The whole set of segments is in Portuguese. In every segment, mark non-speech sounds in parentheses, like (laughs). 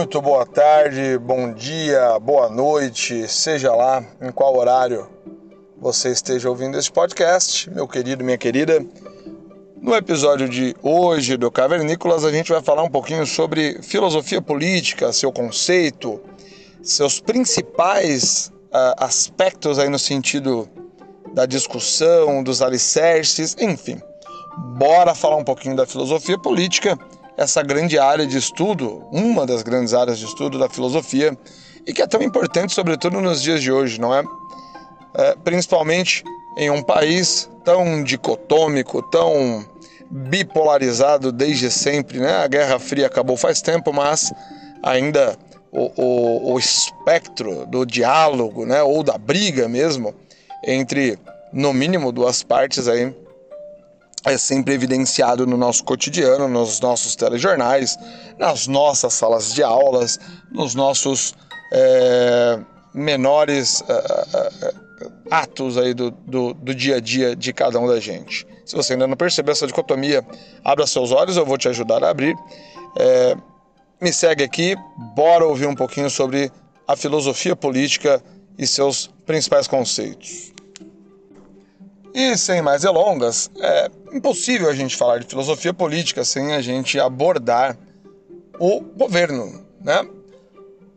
Muito boa tarde, bom dia, boa noite, seja lá em qual horário você esteja ouvindo esse podcast, meu querido, minha querida. No episódio de hoje do Cavernícolas, a gente vai falar um pouquinho sobre filosofia política, seu conceito, seus principais uh, aspectos aí no sentido da discussão, dos alicerces, enfim. Bora falar um pouquinho da filosofia política essa grande área de estudo, uma das grandes áreas de estudo da filosofia, e que é tão importante, sobretudo nos dias de hoje, não é? é principalmente em um país tão dicotômico, tão bipolarizado desde sempre, né? A Guerra Fria acabou faz tempo, mas ainda o, o, o espectro do diálogo, né? Ou da briga mesmo entre, no mínimo, duas partes aí é sempre evidenciado no nosso cotidiano, nos nossos telejornais, nas nossas salas de aulas, nos nossos é, menores é, atos aí do, do, do, dia a dia de cada um da gente. Se você ainda não percebeu essa dicotomia, abra seus olhos, eu vou te ajudar a abrir. É, me segue aqui, bora ouvir um pouquinho sobre a filosofia política e seus principais conceitos. E sem mais delongas, é impossível a gente falar de filosofia política sem a gente abordar o governo, né?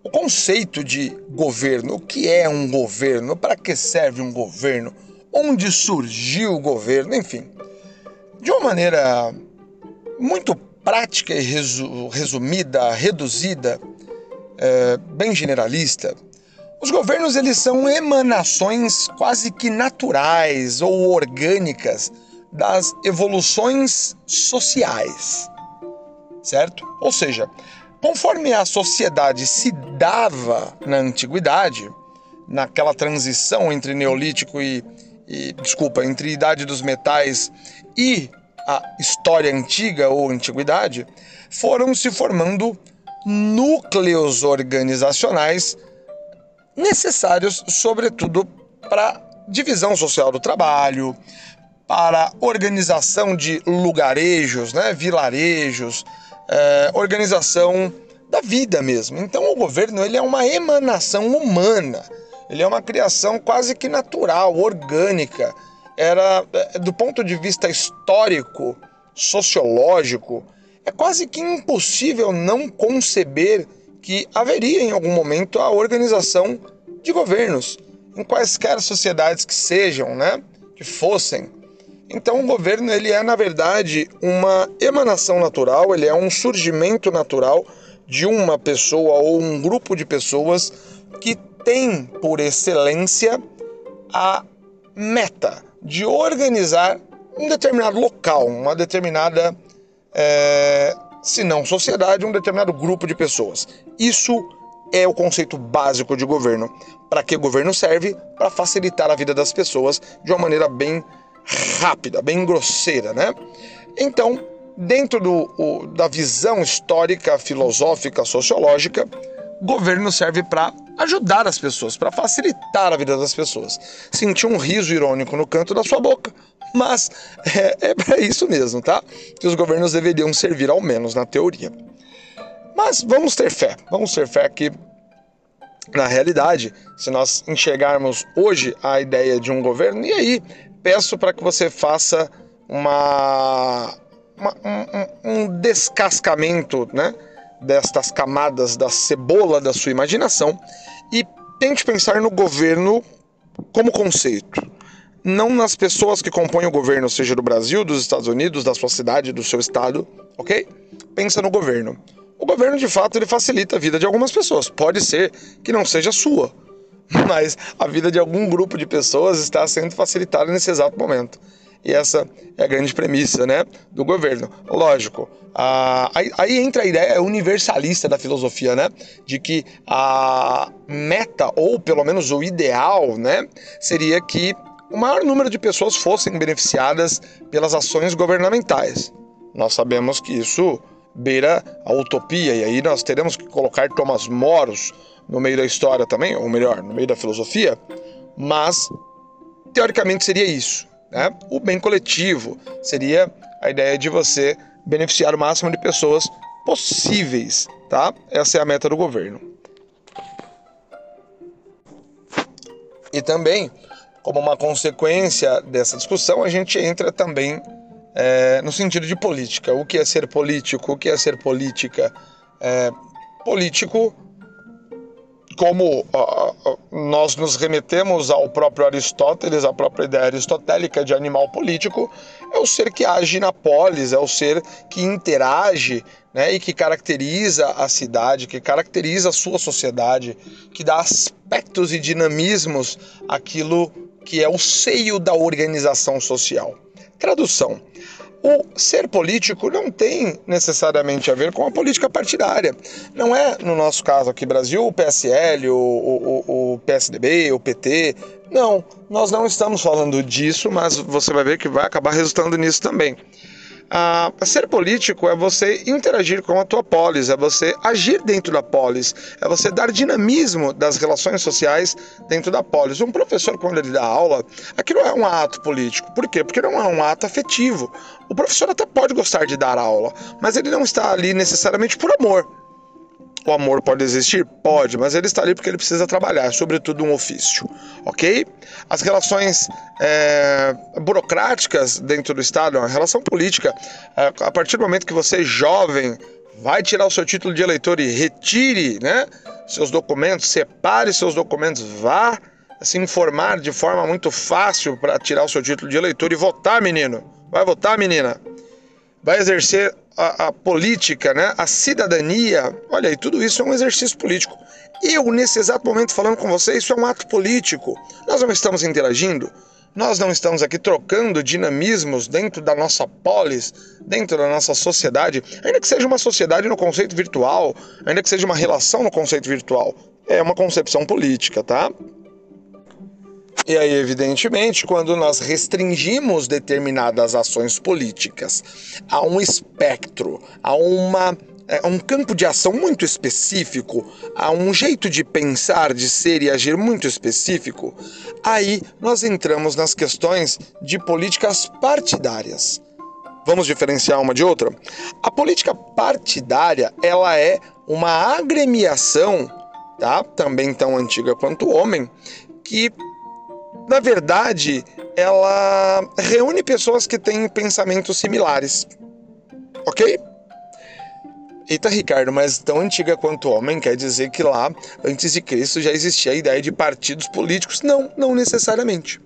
O conceito de governo, o que é um governo, para que serve um governo, onde surgiu o governo, enfim. De uma maneira muito prática e resumida, reduzida, é, bem generalista, os governos eles são emanações quase que naturais ou orgânicas das evoluções sociais, certo? Ou seja, conforme a sociedade se dava na antiguidade, naquela transição entre neolítico e, e desculpa, entre idade dos metais e a história antiga ou antiguidade, foram se formando núcleos organizacionais necessários, sobretudo, para divisão social do trabalho, para organização de lugarejos, né, vilarejos, é, organização da vida mesmo. Então o governo ele é uma emanação humana, ele é uma criação quase que natural, orgânica. Era é, do ponto de vista histórico, sociológico, é quase que impossível não conceber que haveria em algum momento a organização de governos, em quaisquer sociedades que sejam, né, que fossem. Então o governo ele é na verdade uma emanação natural, ele é um surgimento natural de uma pessoa ou um grupo de pessoas que tem por excelência a meta de organizar um determinado local, uma determinada é, se não sociedade, um determinado grupo de pessoas. Isso é o conceito básico de governo. Para que governo serve? Para facilitar a vida das pessoas de uma maneira bem rápida, bem grosseira, né? Então, dentro do, o, da visão histórica, filosófica, sociológica, governo serve para ajudar as pessoas, para facilitar a vida das pessoas. Senti um riso irônico no canto da sua boca, mas (laughs) é, é para isso mesmo, tá? Que os governos deveriam servir, ao menos na teoria. Mas vamos ter fé, vamos ter fé que, na realidade, se nós enxergarmos hoje a ideia de um governo, e aí peço para que você faça uma, uma um, um descascamento, né? Destas camadas da cebola da sua imaginação e tente pensar no governo como conceito. Não nas pessoas que compõem o governo, seja do Brasil, dos Estados Unidos, da sua cidade, do seu estado, ok? Pensa no governo. O governo, de fato, ele facilita a vida de algumas pessoas. Pode ser que não seja sua, (laughs) mas a vida de algum grupo de pessoas está sendo facilitada nesse exato momento. E essa é a grande premissa né, do governo. Lógico, a, aí, aí, entra a ideia universalista da filosofia, né, de que a meta, ou pelo menos o ideal, né, seria que o maior número de pessoas fossem beneficiadas pelas ações governamentais. Nós sabemos que isso beira a utopia, e aí nós teremos que colocar Thomas Moros no meio da história também, ou melhor, no meio da filosofia, mas teoricamente seria isso. Né? O bem coletivo seria a ideia de você beneficiar o máximo de pessoas possíveis, tá? Essa é a meta do governo. E também, como uma consequência dessa discussão, a gente entra também é, no sentido de política. O que é ser político? O que é ser política? É, político como nós nos remetemos ao próprio Aristóteles, à própria ideia aristotélica de animal político, é o ser que age na polis, é o ser que interage né, e que caracteriza a cidade, que caracteriza a sua sociedade, que dá aspectos e dinamismos àquilo que é o seio da organização social. Tradução. O ser político não tem necessariamente a ver com a política partidária. Não é, no nosso caso aqui Brasil, o PSL, o, o, o PSDB, o PT. Não, nós não estamos falando disso, mas você vai ver que vai acabar resultando nisso também. Ah, ser político é você interagir com a tua polis, é você agir dentro da polis, é você dar dinamismo das relações sociais dentro da polis. Um professor, quando ele dá aula, aquilo é um ato político. Por quê? Porque não é um ato afetivo. O professor até pode gostar de dar aula, mas ele não está ali necessariamente por amor. O amor pode existir? Pode, mas ele está ali porque ele precisa trabalhar, sobretudo um ofício, ok? As relações é, burocráticas dentro do Estado, a relação política, é, a partir do momento que você é jovem, vai tirar o seu título de eleitor e retire né, seus documentos, separe seus documentos, vá se informar de forma muito fácil para tirar o seu título de eleitor e votar, menino. Vai votar, menina. Vai exercer a, a, política, né, a cidadania, olha aí, tudo isso é um exercício político. Eu, nesse exato momento, falando com você, isso é um ato político. Nós não estamos interagindo, nós não estamos aqui trocando dinamismos dentro da nossa polis, dentro da nossa sociedade, ainda que seja uma sociedade no conceito virtual, ainda que seja uma relação no conceito virtual. É uma concepção política, tá? E aí, evidentemente, quando nós restringimos determinadas ações políticas a um espectro, a uma é, um campo de ação muito específico, a um jeito de pensar, de ser e agir muito específico, aí nós entramos nas questões de políticas partidárias. Vamos diferenciar uma de outra? A política partidária, ela é uma agremiação, tá? Também tão antiga quanto o homem, que na verdade, ela reúne pessoas que têm pensamentos similares. Ok? Eita, Ricardo, mas tão antiga quanto o homem quer dizer que lá, antes de Cristo, já existia a ideia de partidos políticos? Não, não necessariamente.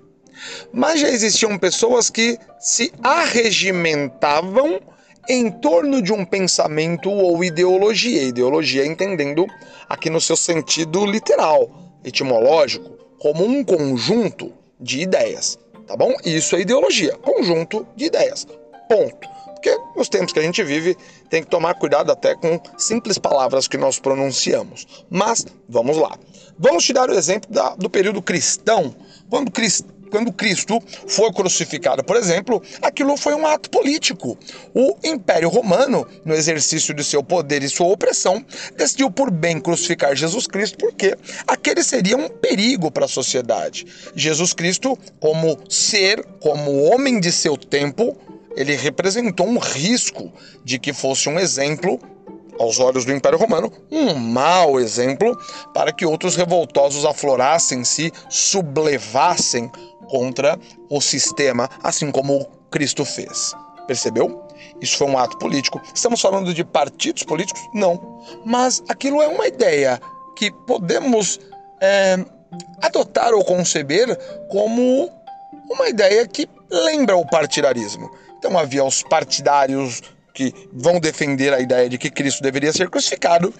Mas já existiam pessoas que se arregimentavam em torno de um pensamento ou ideologia. Ideologia entendendo aqui no seu sentido literal, etimológico como um conjunto de ideias, tá bom? Isso é ideologia, conjunto de ideias. Ponto. Porque nos tempos que a gente vive, tem que tomar cuidado até com simples palavras que nós pronunciamos. Mas vamos lá. Vamos te dar o exemplo da, do período cristão, quando Cristo quando Cristo foi crucificado, por exemplo, aquilo foi um ato político. O Império Romano, no exercício de seu poder e sua opressão, decidiu por bem crucificar Jesus Cristo porque aquele seria um perigo para a sociedade. Jesus Cristo, como ser, como homem de seu tempo, ele representou um risco de que fosse um exemplo aos olhos do Império Romano, um mau exemplo para que outros revoltosos aflorassem, se sublevassem contra o sistema, assim como Cristo fez. Percebeu? Isso foi um ato político. Estamos falando de partidos políticos? Não. Mas aquilo é uma ideia que podemos é, adotar ou conceber como uma ideia que lembra o partidarismo. Então havia os partidários que vão defender a ideia de que Cristo deveria ser crucificado,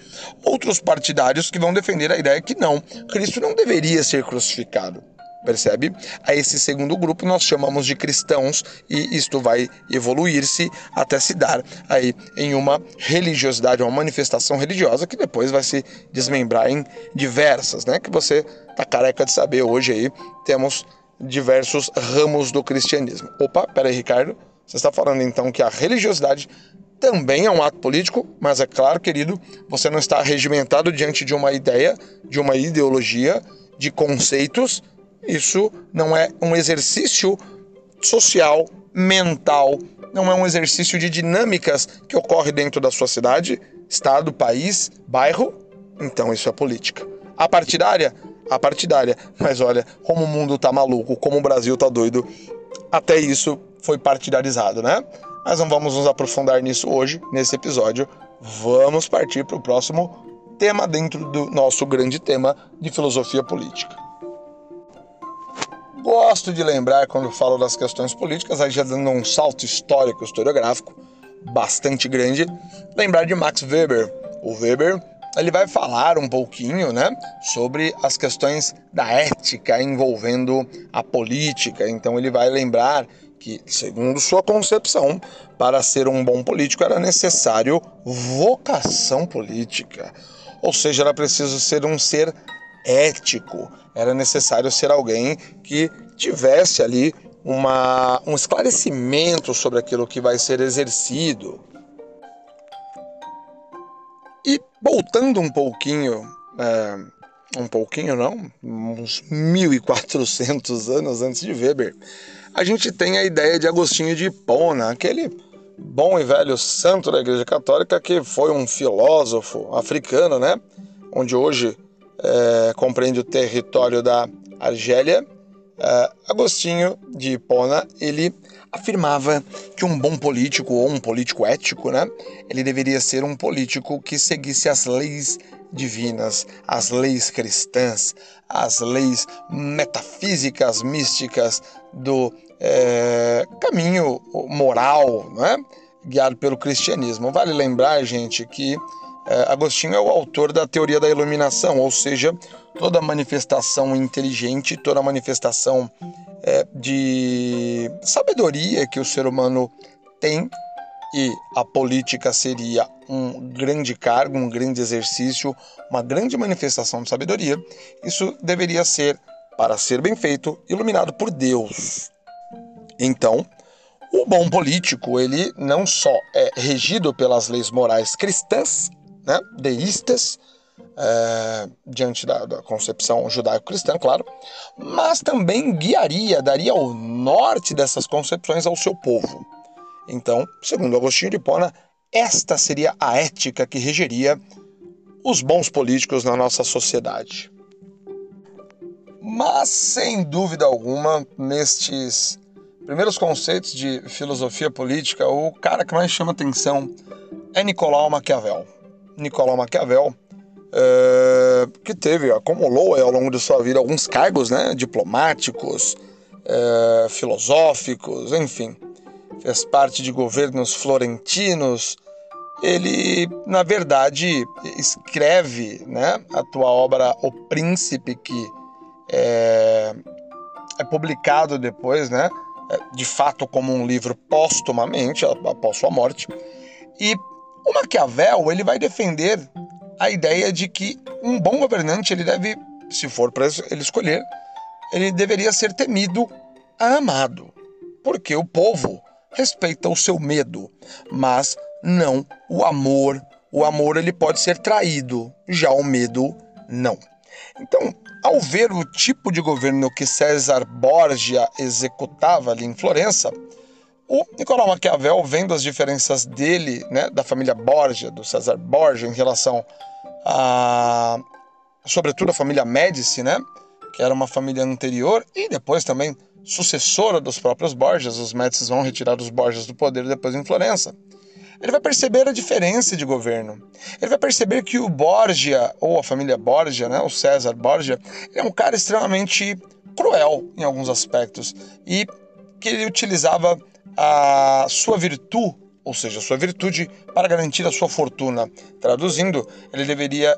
outros partidários que vão defender a ideia que não, Cristo não deveria ser crucificado percebe? A esse segundo grupo nós chamamos de cristãos e isto vai evoluir-se até se dar aí em uma religiosidade, uma manifestação religiosa que depois vai se desmembrar em diversas, né? Que você tá careca de saber hoje aí temos diversos ramos do cristianismo. Opa, peraí, Ricardo, você está falando então que a religiosidade também é um ato político, mas é claro, querido, você não está regimentado diante de uma ideia, de uma ideologia, de conceitos isso não é um exercício social mental, não é um exercício de dinâmicas que ocorre dentro da sua cidade, estado, país, bairro, então isso é política. A partidária? A partidária. Mas olha, como o mundo tá maluco, como o Brasil tá doido, até isso foi partidarizado, né? Mas não vamos nos aprofundar nisso hoje, nesse episódio. Vamos partir para o próximo tema dentro do nosso grande tema de filosofia política. Gosto de lembrar, quando falo das questões políticas, aí já dando um salto histórico, historiográfico, bastante grande, lembrar de Max Weber. O Weber ele vai falar um pouquinho né, sobre as questões da ética envolvendo a política. Então ele vai lembrar que, segundo sua concepção, para ser um bom político era necessário vocação política. Ou seja, era preciso ser um ser ético, era necessário ser alguém que tivesse ali uma, um esclarecimento sobre aquilo que vai ser exercido. E voltando um pouquinho, é, um pouquinho não, uns 1400 anos antes de Weber, a gente tem a ideia de Agostinho de Hipona, aquele bom e velho santo da Igreja Católica que foi um filósofo africano, né? Onde hoje é, compreende o território da Argélia. É, Agostinho de Hipona, ele afirmava que um bom político ou um político ético, né? Ele deveria ser um político que seguisse as leis divinas, as leis cristãs, as leis metafísicas, místicas do é, caminho moral, né? guiado pelo cristianismo. Vale lembrar, gente, que Agostinho é o autor da teoria da iluminação, ou seja, toda manifestação inteligente, toda manifestação é, de sabedoria que o ser humano tem e a política seria um grande cargo, um grande exercício, uma grande manifestação de sabedoria, isso deveria ser, para ser bem feito, iluminado por Deus. Então, o bom político, ele não só é regido pelas leis morais cristãs, né, deístas, é, diante da, da concepção judaico-cristã, claro, mas também guiaria, daria o norte dessas concepções ao seu povo. Então, segundo Agostinho de Hipona, esta seria a ética que regeria os bons políticos na nossa sociedade. Mas, sem dúvida alguma, nestes primeiros conceitos de filosofia política, o cara que mais chama atenção é Nicolau Maquiavel. Nicolau Maquiavel, é, que teve, acumulou ao longo de sua vida alguns cargos né, diplomáticos, é, filosóficos, enfim, fez parte de governos florentinos. Ele, na verdade, escreve né, a tua obra O Príncipe, que é, é publicado depois, né, de fato como um livro póstumamente, após sua morte. E o Maquiavel ele vai defender a ideia de que um bom governante ele deve, se for para ele escolher, ele deveria ser temido, amado, porque o povo respeita o seu medo, mas não o amor. O amor ele pode ser traído, já o medo não. Então, ao ver o tipo de governo que César Borgia executava ali em Florença, o Nicolau Maquiavel, vendo as diferenças dele, né, da família Borgia, do César Borgia, em relação a, sobretudo, a família Médici, né, que era uma família anterior e depois também sucessora dos próprios Borgias, os Médicis vão retirar os Borgias do poder depois em Florença ele vai perceber a diferença de governo. Ele vai perceber que o Borgia, ou a família Borgia, né, o César Borgia, é um cara extremamente cruel em alguns aspectos e que ele utilizava a sua virtude, ou seja, sua virtude, para garantir a sua fortuna. Traduzindo, ele deveria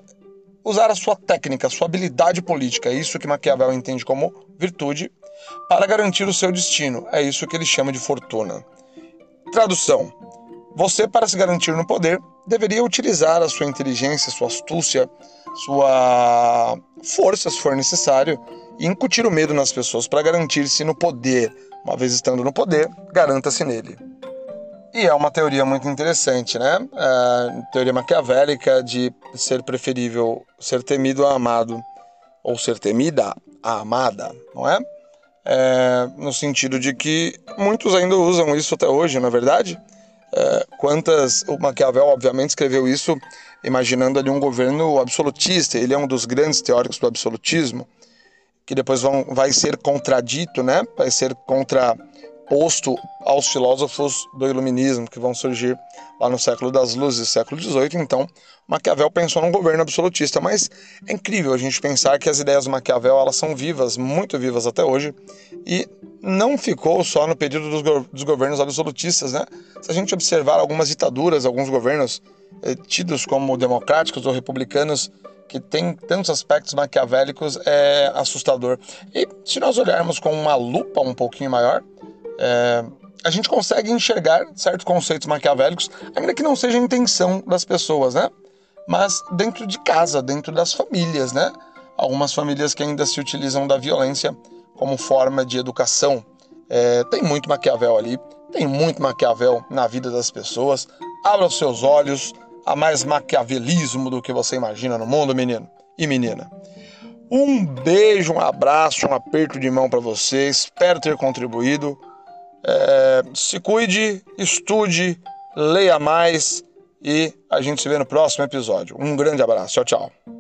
usar a sua técnica, a sua habilidade política, é isso que Maquiavel entende como virtude, para garantir o seu destino. É isso que ele chama de fortuna. Tradução: você, para se garantir no poder, deveria utilizar a sua inteligência, sua astúcia, sua força, se for necessário, e incutir o medo nas pessoas para garantir-se no poder. Uma vez estando no poder, garanta-se nele. E é uma teoria muito interessante, né? A teoria maquiavélica de ser preferível ser temido a amado, ou ser temida a amada, não é? é, no sentido de que muitos ainda usam isso até hoje, na é verdade. É, quantas o Maquiavel obviamente escreveu isso imaginando ali um governo absolutista. Ele é um dos grandes teóricos do absolutismo que depois vão, vai ser contradito, né? Vai ser contraposto aos filósofos do iluminismo que vão surgir lá no século das luzes, século XVIII. Então, Maquiavel pensou num governo absolutista, mas é incrível a gente pensar que as ideias do Maquiavel elas são vivas, muito vivas até hoje, e não ficou só no período dos, go dos governos absolutistas, né? Se a gente observar algumas ditaduras, alguns governos eh, tidos como democráticos ou republicanos que tem tantos aspectos maquiavélicos é assustador. E se nós olharmos com uma lupa um pouquinho maior, é, a gente consegue enxergar certos conceitos maquiavélicos, ainda que não seja a intenção das pessoas, né? Mas dentro de casa, dentro das famílias, né? Algumas famílias que ainda se utilizam da violência como forma de educação. É, tem muito Maquiavel ali, tem muito Maquiavel na vida das pessoas. Abra os seus olhos, há mais maquiavelismo do que você imagina no mundo, menino e menina. Um beijo, um abraço, um aperto de mão para você. Espero ter contribuído. É, se cuide, estude, leia mais e a gente se vê no próximo episódio. Um grande abraço. Tchau, tchau.